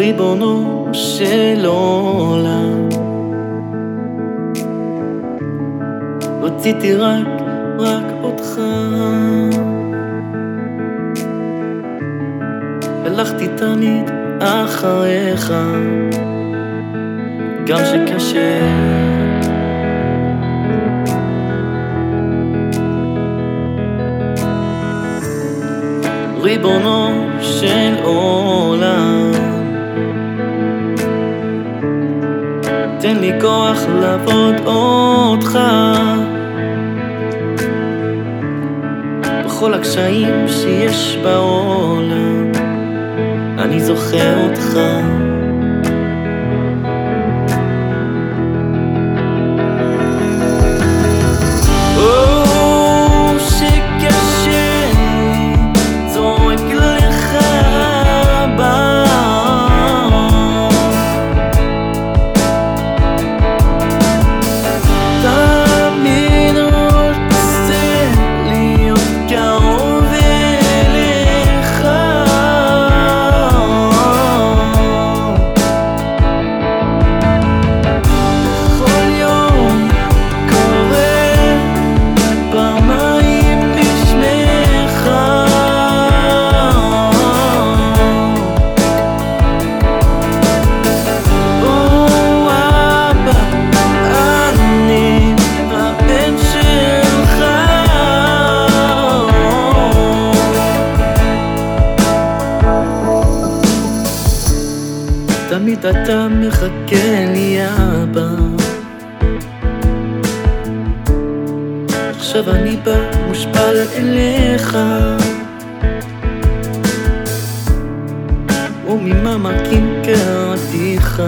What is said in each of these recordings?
ריבונו של עולם. רציתי רק, רק אותך. הלכתי תמיד אחריך גם שקשה ריבונו של עולם כוח לעבוד אותך. בכל הקשיים שיש בעולם אני זוכר אותך תמיד אתה מחכה לי אבא. עכשיו אני בא מושפל אליך. וממעמקים קראתיך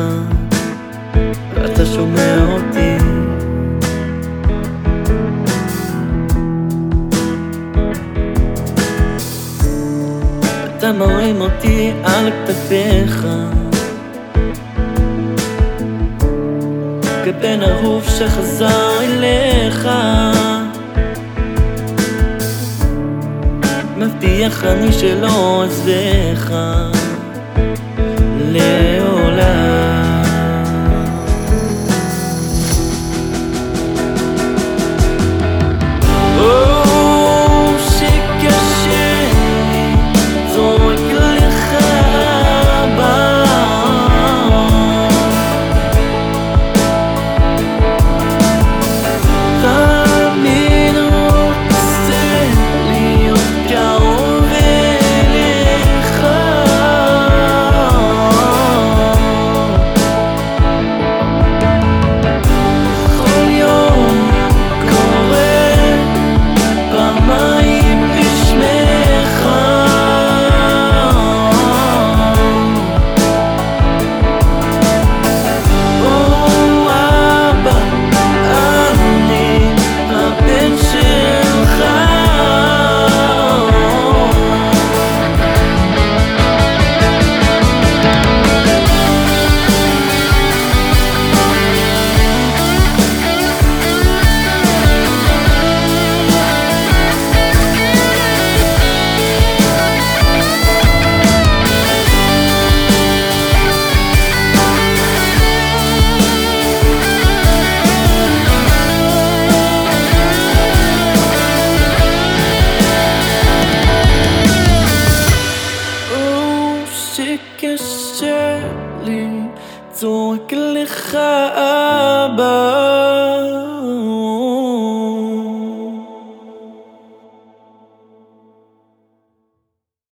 ואתה שומע אותי. אתה מרים אותי על כתפיך כבן אהוב שחזר אליך. מבטיח אני שלא עזבך שקשה